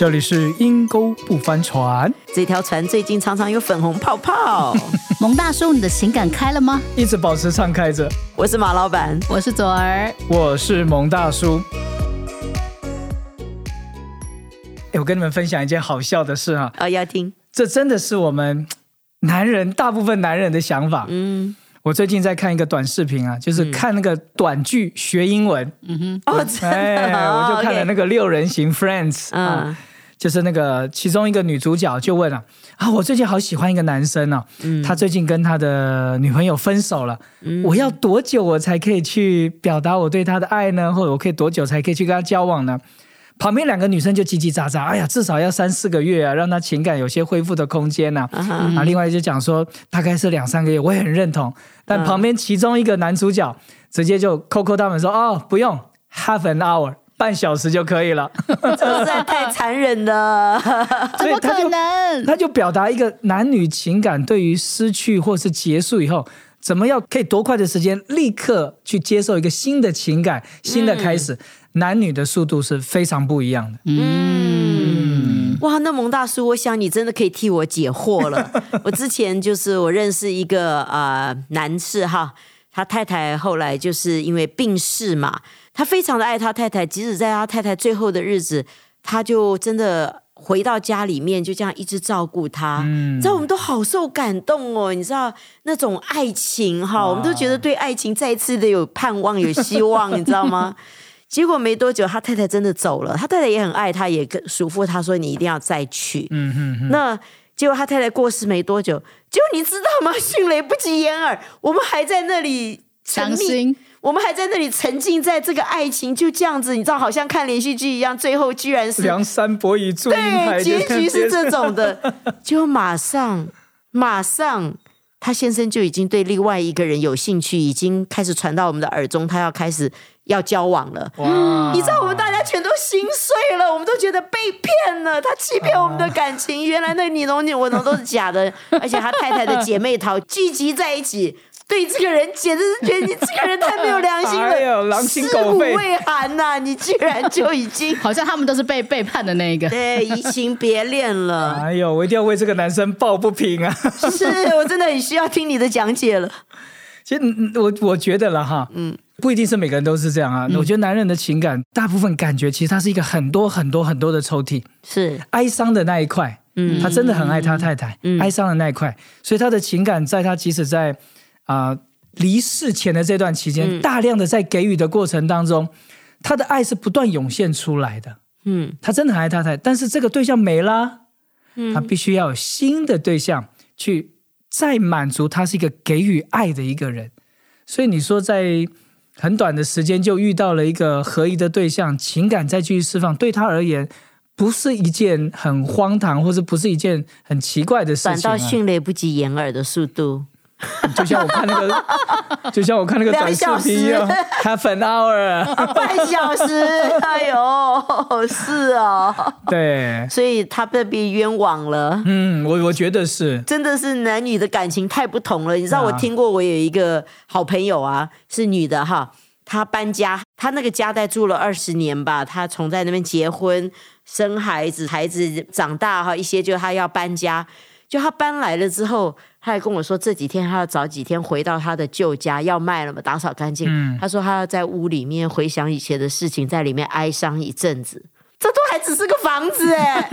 这里是阴沟不翻船，这条船最近常常有粉红泡泡。蒙大叔，你的情感开了吗？一直保持敞开着。我是马老板，我是左儿，我是蒙大叔。哎，我跟你们分享一件好笑的事啊！啊，要听。这真的是我们男人大部分男人的想法。嗯。我最近在看一个短视频啊，就是看那个短剧学英文。嗯哼，哦，哎，我就看了那个六人行 Friends 啊，就是那个其中一个女主角就问了啊，我最近好喜欢一个男生哦，他最近跟他的女朋友分手了，我要多久我才可以去表达我对他的爱呢？或者我可以多久才可以去跟他交往呢？旁边两个女生就叽叽喳喳，哎呀，至少要三四个月啊，让他情感有些恢复的空间呐。啊，另外就讲说大概是两三个月，我也很认同。但旁边其中一个男主角直接就扣扣他们说，哦，不用，half an hour，半小时就可以了。实在太残忍了，怎么可能？他就表达一个男女情感对于失去或是结束以后，怎么要可以多快的时间立刻去接受一个新的情感、新的开始。男女的速度是非常不一样的。嗯，哇，那蒙大叔，我想你真的可以替我解惑了。我之前就是我认识一个呃男士哈，他太太后来就是因为病逝嘛，他非常的爱他太太，即使在他太太最后的日子，他就真的回到家里面就这样一直照顾他。嗯，你知道我们都好受感动哦，你知道那种爱情哈，我们都觉得对爱情再一次的有盼望有希望，你知道吗？结果没多久，他太太真的走了。他太太也很爱他，也跟嘱咐他说：“你一定要再去。”嗯哼。那结果他太太过世没多久，就你知道吗？迅雷不及掩耳，我们还在那里伤心，我们还在那里沉浸在这个爱情，就这样子，你知道，好像看连续剧一样。最后居然是梁山伯与祝英台，结局是这种的。就马上，马上，他先生就已经对另外一个人有兴趣，已经开始传到我们的耳中，他要开始。要交往了，你知道我们大家全都心碎了，我们都觉得被骗了，他欺骗我们的感情，原来那你侬你我侬都是假的，而且他太太的姐妹淘聚集在一起，对这个人简直是觉得你这个人太没有良心了，狼心狗肺，未寒呐，你居然就已经 好像他们都是被背叛的那一个，对，移情别恋了。哎呦，我一定要为这个男生抱不平啊！是我真的很需要听你的讲解了。其实我我觉得了哈，嗯。不一定是每个人都是这样啊！我觉得男人的情感，大部分感觉其实他是一个很多很多很多的抽屉，是哀伤的那一块，嗯，他真的很爱他太太，哀伤的那一块，所以他的情感在他即使在啊离世前的这段期间，大量的在给予的过程当中，他的爱是不断涌现出来的，嗯，他真的很爱他太太，但是这个对象没了，嗯，他必须要有新的对象去再满足他是一个给予爱的一个人，所以你说在。很短的时间就遇到了一个合一的对象，情感再继续释放，对他而言不是一件很荒唐，或者不是一件很奇怪的事情。反倒迅雷不及掩耳的速度。就像我看那个，就像我看那个短视频一样，half an hour，半小时，哎呦，是哦，对，所以他被被冤枉了。嗯，我我觉得是，真的是男女的感情太不同了。你知道，我听过，我有一个好朋友啊，是女的哈，她搬家，她那个家在住了二十年吧，她从在那边结婚、生孩子，孩子长大哈，一些就她要搬家，就他搬来了之后。他还跟我说，这几天他要早几天回到他的旧家，要卖了嘛，打扫干净。他说他要在屋里面回想以前的事情，在里面哀伤一阵子。这都还只是个房子 哎。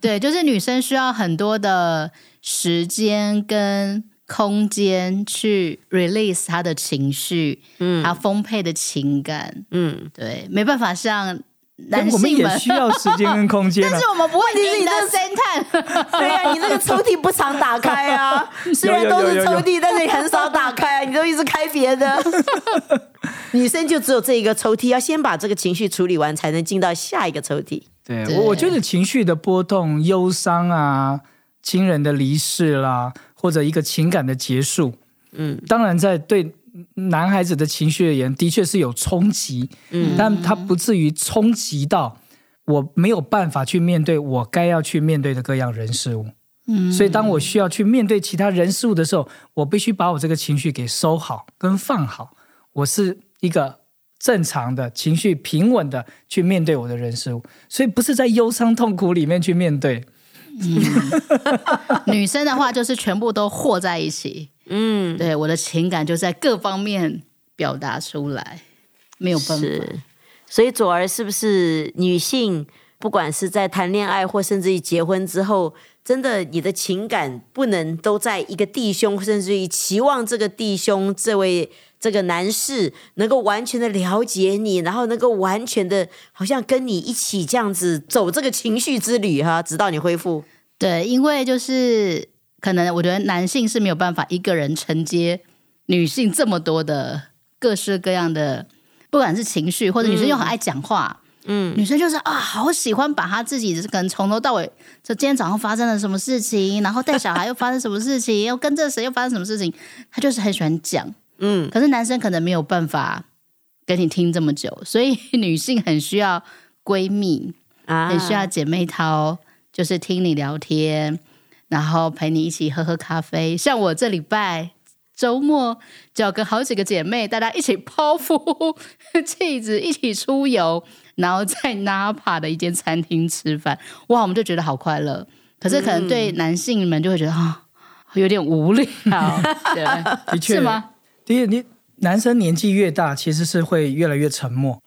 对，就是女生需要很多的时间跟空间去 release 她的情绪，嗯，她丰沛的情感，嗯，对，没办法像。我们也需要时间跟空间，但是我们不会你的侦探。对呀，你那个抽屉不常打开啊，虽然都是抽屉，但是你很少打开，啊你都一直开别的。女生就只有这一个抽屉，要先把这个情绪处理完，才能进到下一个抽屉。对我，我觉得情绪的波动、忧伤啊、亲人的离世啦，或者一个情感的结束，嗯，当然在对。男孩子的情绪而言，的确是有冲击，嗯，但他不至于冲击到我没有办法去面对我该要去面对的各样人事物，嗯，所以当我需要去面对其他人事物的时候，我必须把我这个情绪给收好跟放好。我是一个正常的情绪平稳的去面对我的人事物，所以不是在忧伤痛苦里面去面对。女生的话就是全部都和在一起，嗯，对，我的情感就在各方面表达出来，没有办法。所以左儿是不是女性，不管是在谈恋爱或甚至于结婚之后，真的你的情感不能都在一个弟兄，甚至于期望这个弟兄这位。这个男士能够完全的了解你，然后能够完全的，好像跟你一起这样子走这个情绪之旅哈，直到你恢复。对，因为就是可能我觉得男性是没有办法一个人承接女性这么多的各式各样的，不管是情绪或者女生又很爱讲话，嗯，女生就是啊，好喜欢把她自己可能从头到尾，就今天早上发生了什么事情，然后带小孩又发生什么事情，又跟这谁又发生什么事情，她就是很喜欢讲。嗯，可是男生可能没有办法跟你听这么久，所以女性很需要闺蜜啊，很需要姐妹淘，就是听你聊天，然后陪你一起喝喝咖啡。像我这礼拜周末就要跟好几个姐妹，大家一起剖腹 气质，一起出游，然后在 Napa 的一间餐厅吃饭。哇，我们就觉得好快乐。可是可能对男性们就会觉得啊，有点无聊，对，的确是吗？因为你男生年纪越大，其实是会越来越沉默，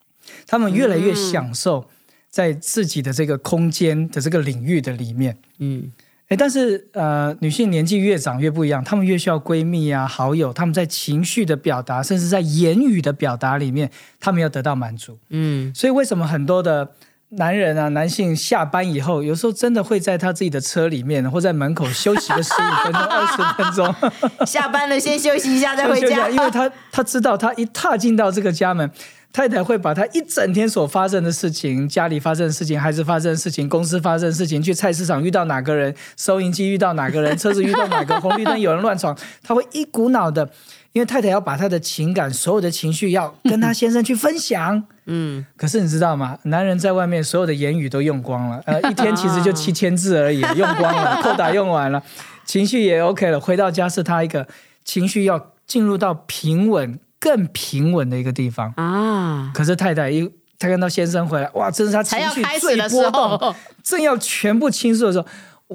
他们越来越享受在自己的这个空间的这个领域的里面。嗯，哎，但是呃，女性年纪越长越不一样，她们越需要闺蜜啊、好友，她们在情绪的表达，甚至在言语的表达里面，她们要得到满足。嗯，所以为什么很多的？男人啊，男性下班以后，有时候真的会在他自己的车里面，或在门口休息个十五分钟、二十分钟。下班了，先休息一下再回家。因为他他知道，他一踏进到这个家门，太太会把他一整天所发生的事情、家里发生的事情、孩子发生的事情、公司发生的事情、去菜市场遇到哪个人、收银机遇到哪个人、车子遇到哪个红绿灯有人乱闯，他会一股脑的。因为太太要把她的情感、所有的情绪要跟她先生去分享，嗯，可是你知道吗？男人在外面所有的言语都用光了，呃，一天其实就七千字而已，用光了，扣打用完了，情绪也 OK 了。回到家是他一个情绪要进入到平稳、更平稳的一个地方啊。可是太太一她看到先生回来，哇，这是他情绪最波动，正要全部倾诉的时候，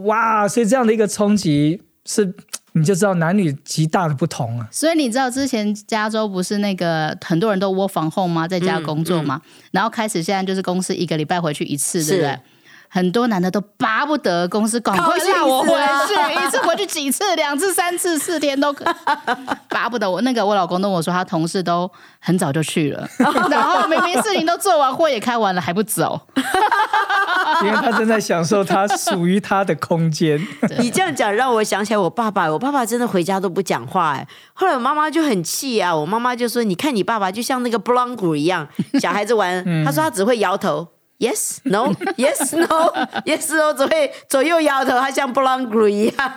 哇，所以这样的一个冲击是。你就知道男女极大的不同了。所以你知道之前加州不是那个很多人都窝房后吗？在家工作嘛，然后开始现在就是公司一个礼拜回去一次，对不对？很多男的都巴不得公司赶快让我回去，一次回去几次，两次、三次、四天都可，巴不得我。那个我老公跟我说，他同事都很早就去了，然后明明事情都做完，会也开完了还不走，因为他正在享受他属于他的空间。你这样讲让我想起来我爸爸，我爸爸真的回家都不讲话哎。后来我妈妈就很气啊，我妈妈就说：“你看你爸爸就像那个拨浪鼓一样，小孩子玩，他说他只会摇头。” Yes, no, yes, no, yes, no，只会左右摇头，他像布朗古一样。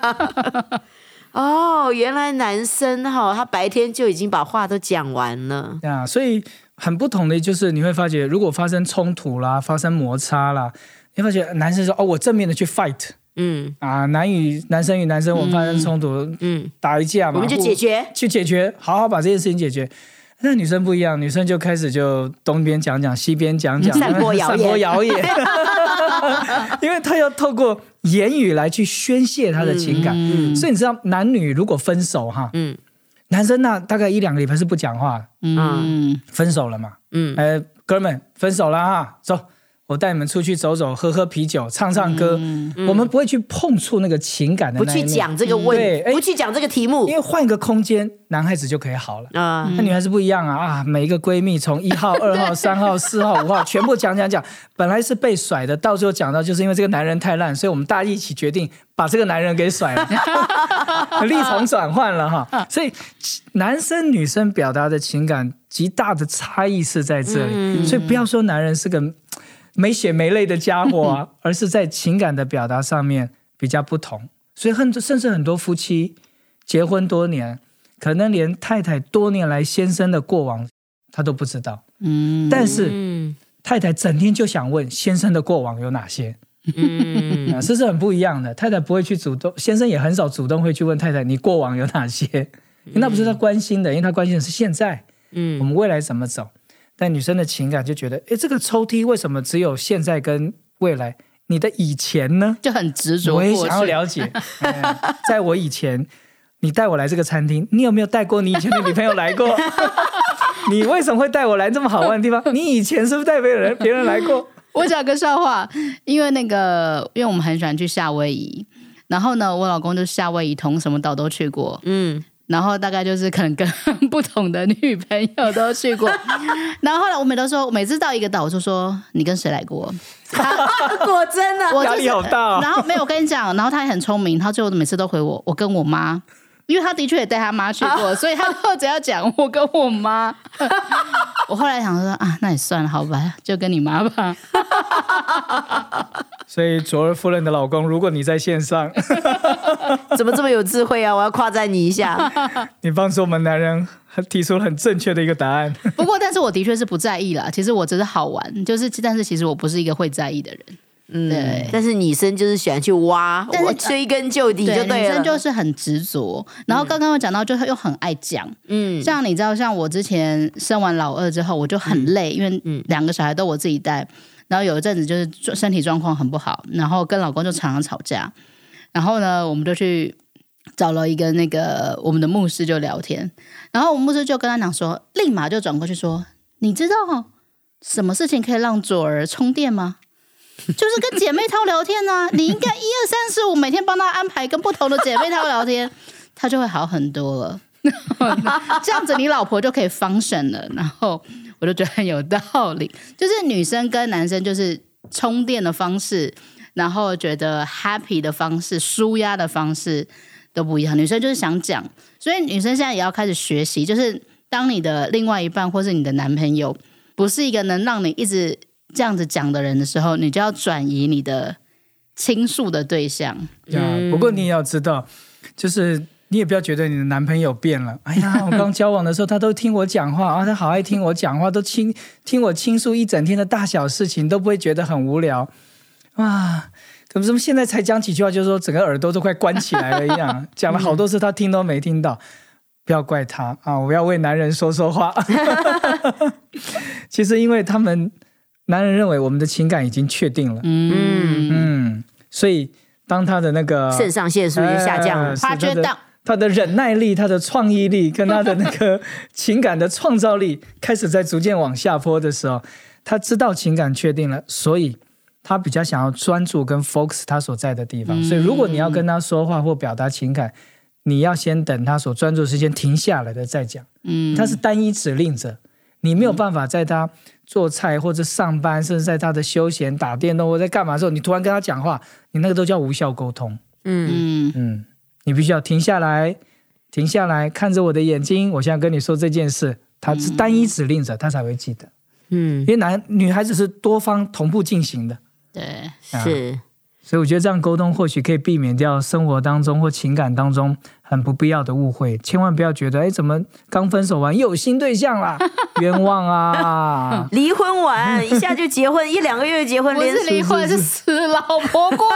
哦，原来男生哈，他白天就已经把话都讲完了。啊，所以很不同的就是，你会发觉，如果发生冲突啦，发生摩擦啦，你发觉男生说：“哦，我正面的去 fight。”嗯，啊，男与男生与男生，我们发生冲突，嗯，打一架嘛，我们就解决，去解决，好好把这件事情解决。那女生不一样，女生就开始就东边讲讲，西边讲讲，散播 谣言，因为她要透过言语来去宣泄她的情感。所以你知道，男女如果分手哈，嗯，男生那大概一两个礼拜是不讲话，嗯，分手了嘛，嗯，哎，哥们，分手了哈，走。我带你们出去走走，喝喝啤酒，唱唱歌。我们不会去碰触那个情感的，不去讲这个问题，不去讲这个题目，因为换一个空间，男孩子就可以好了啊。那女孩子不一样啊啊！每一个闺蜜从一号、二号、三号、四号、五号 全部讲讲讲，本来是被甩的，到最后讲到就是因为这个男人太烂，所以我们大家一起决定把这个男人给甩了，立场转换了哈。所以男生女生表达的情感极大的差异是在这里，所以不要说男人是个。没血没泪的家伙啊，而是在情感的表达上面比较不同，所以很甚至很多夫妻结婚多年，可能连太太多年来先生的过往他都不知道。嗯，但是太太整天就想问先生的过往有哪些。嗯，这是很不一样的。太太不会去主动，先生也很少主动会去问太太你过往有哪些，那不是他关心的，因为他关心的是现在。嗯，我们未来怎么走？但女生的情感就觉得，哎，这个抽屉为什么只有现在跟未来？你的以前呢？就很执着。我也想要了解，在我以前，你带我来这个餐厅，你有没有带过你以前的女朋友来过？你为什么会带我来这么好玩的地方？你以前是不是带别人别人来过？我讲个笑话，因为那个，因为我们很喜欢去夏威夷，然后呢，我老公就夏威夷同什么岛都去过，嗯。然后大概就是可能跟不同的女朋友都去过，然后后来我每都说，每次到一个岛，我就说你跟谁来过？果真的，压力好大。然后没有跟你讲，然后他也很聪明，他最后每次都回我，我跟我妈。因为他的确也带他妈去过，所以他都只要讲我跟我妈。我后来想说啊，那也算了，好吧，就跟你妈吧。所以卓尔夫人的老公，如果你在线上，怎么这么有智慧啊？我要夸赞你一下。你帮助我们男人提出了很正确的一个答案。不过，但是我的确是不在意啦。其实我只是好玩，就是，但是其实我不是一个会在意的人。嗯，对，但是女生就是喜欢去挖，但是追根究底就对了。女生就是很执着，然后刚刚我讲到，就是又很爱讲。嗯，像你知道，像我之前生完老二之后，我就很累，因为两个小孩都我自己带，然后有一阵子就是身体状况很不好，然后跟老公就常常吵架。然后呢，我们就去找了一个那个我们的牧师就聊天，然后我们牧师就跟他讲说，立马就转过去说，你知道什么事情可以让左儿充电吗？就是跟姐妹淘聊天呢，你应该一二三四五每天帮她安排跟不同的姐妹淘聊天，她就会好很多了。这样子你老婆就可以 function 了。然后我就觉得很有道理，就是女生跟男生就是充电的方式，然后觉得 happy 的方式、舒压的方式都不一样。女生就是想讲，所以女生现在也要开始学习，就是当你的另外一半或是你的男朋友不是一个能让你一直。这样子讲的人的时候，你就要转移你的倾诉的对象。呀，不过你也要知道，就是你也不要觉得你的男朋友变了。哎呀，我刚交往的时候，他都听我讲话啊，他好爱听我讲话，都倾听我倾诉一整天的大小事情，都不会觉得很无聊。哇，怎么怎么现在才讲几句话，就是说整个耳朵都快关起来了一样，讲了好多次，他听都没听到。不要怪他啊，我要为男人说说话。其实因为他们。男人认为我们的情感已经确定了，嗯。嗯，所以当他的那个肾上腺素就下降了，他觉得他的忍耐力、他的创意力跟他的那个情感的创造力开始在逐渐往下坡的时候，他知道情感确定了，所以他比较想要专注跟 focus 他所在的地方。所以如果你要跟他说话或表达情感，你要先等他所专注的时间停下来的再讲。嗯，他是单一指令者，你没有办法在他。做菜或者上班，甚至在他的休闲打电动或在干嘛的时候，你突然跟他讲话，你那个都叫无效沟通。嗯嗯嗯，你必须要停下来，停下来看着我的眼睛，我现在跟你说这件事，他是单一指令者，他才会记得。嗯，因为男女孩子是多方同步进行的。对，是。所以我觉得这样沟通或许可以避免掉生活当中或情感当中很不必要的误会。千万不要觉得，哎，怎么刚分手完又有新对象了？冤枉啊！离婚完一下就结婚，一两个月就结婚，连离婚是死老婆过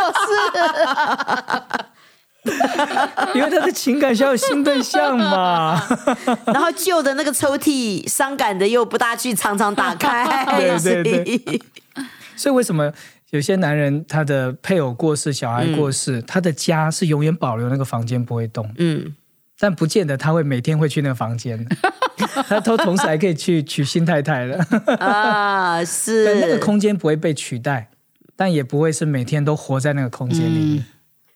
世。因为他的情感需要新对象嘛。然后旧的那个抽屉，伤感的又不大去常常打开。对对对。所以为什么？有些男人，他的配偶过世，小孩过世，他的家是永远保留那个房间不会动。嗯，但不见得他会每天会去那个房间。他都同时还可以去娶新太太了。啊，是。但那个空间不会被取代，但也不会是每天都活在那个空间里面。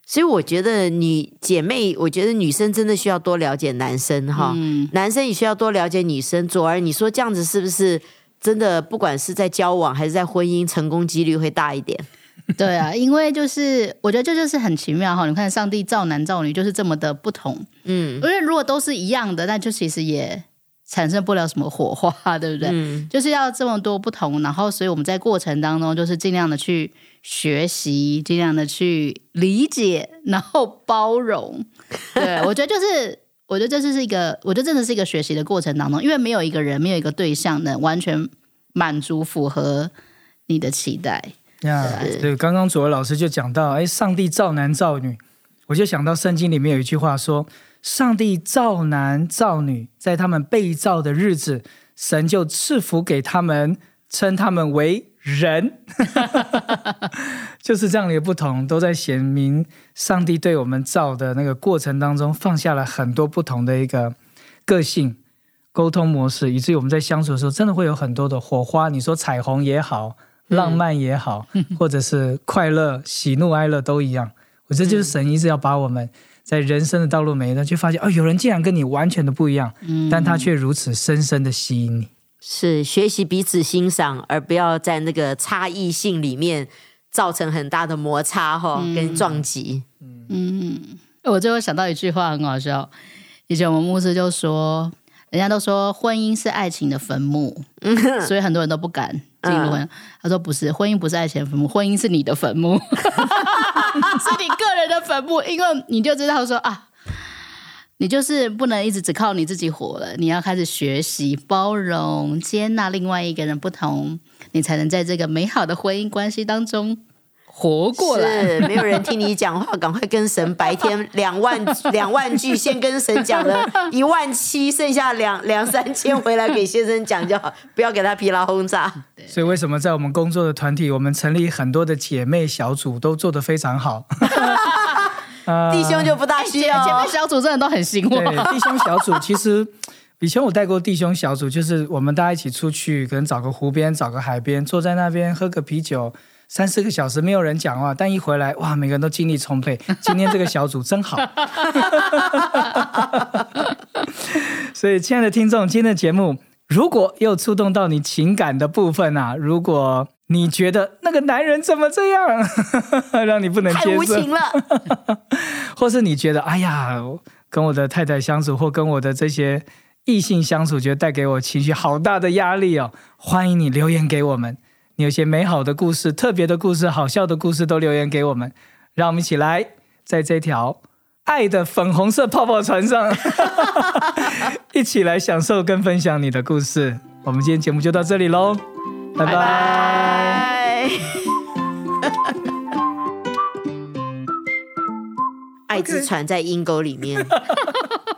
所以我觉得你姐妹，我觉得女生真的需要多了解男生哈，男生也需要多了解女生。左儿，你说这样子是不是？真的，不管是在交往还是在婚姻，成功几率会大一点。对啊，因为就是我觉得这就是很奇妙哈。你看，上帝造男造女就是这么的不同。嗯，因为如果都是一样的，那就其实也产生不了什么火花，对不对？嗯，就是要这么多不同，然后所以我们在过程当中就是尽量的去学习，尽量的去理解，然后包容。对我觉得就是。我觉得这是一个，我觉得真的是一个学习的过程当中，因为没有一个人，没有一个对象能完全满足符合你的期待。呀，对，刚刚左老师就讲到，哎，上帝造男造女，我就想到圣经里面有一句话说，上帝造男造女，在他们被造的日子，神就赐福给他们，称他们为人，就是这样的一个不同，都在显明上帝对我们造的那个过程当中，放下了很多不同的一个个性沟通模式，以至于我们在相处的时候，真的会有很多的火花。你说彩虹也好，浪漫也好，或者是快乐、喜怒哀乐都一样。我这就是神一直要把我们。在人生的道路每一段，就发现哦，有人竟然跟你完全的不一样，但他却如此深深的吸引你。是学习彼此欣赏，而不要在那个差异性里面造成很大的摩擦哈，跟撞击。嗯，我最后想到一句话很好笑，以前我们牧师就说，人家都说婚姻是爱情的坟墓，所以很多人都不敢。进入婚，他说不是，婚姻不是爱情坟墓，婚姻是你的坟墓，是你个人的坟墓，因为你就知道说啊，你就是不能一直只靠你自己活了，你要开始学习包容、接纳另外一个人不同，你才能在这个美好的婚姻关系当中。活过来，没有人听你讲话，赶快跟神白天 两万两万句，先跟神讲了 一万七，剩下两两三千回来给先生讲就好，不要给他疲劳轰炸。所以为什么在我们工作的团体，我们成立很多的姐妹小组，都做得非常好。弟兄就不大需要，姐妹小组真的都很辛苦。弟兄小组其实以前我带过弟兄小组，就是我们大家一起出去，可能找个湖边，找个海边，坐在那边喝个啤酒。三四个小时没有人讲话，但一回来哇，每个人都精力充沛。今天这个小组真好。所以，亲爱的听众，今天的节目如果又触动到你情感的部分啊，如果你觉得那个男人怎么这样，让你不能接受，太无情了，或是你觉得哎呀，跟我的太太相处，或跟我的这些异性相处，觉得带给我情绪好大的压力哦，欢迎你留言给我们。你有些美好的故事、特别的故事、好笑的故事，都留言给我们，让我们一起来在这条爱的粉红色泡泡船上，一起来享受跟分享你的故事。我们今天节目就到这里喽，拜拜。爱之船在阴沟里面，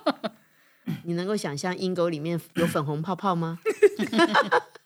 你能够想象阴沟里面有粉红泡泡吗？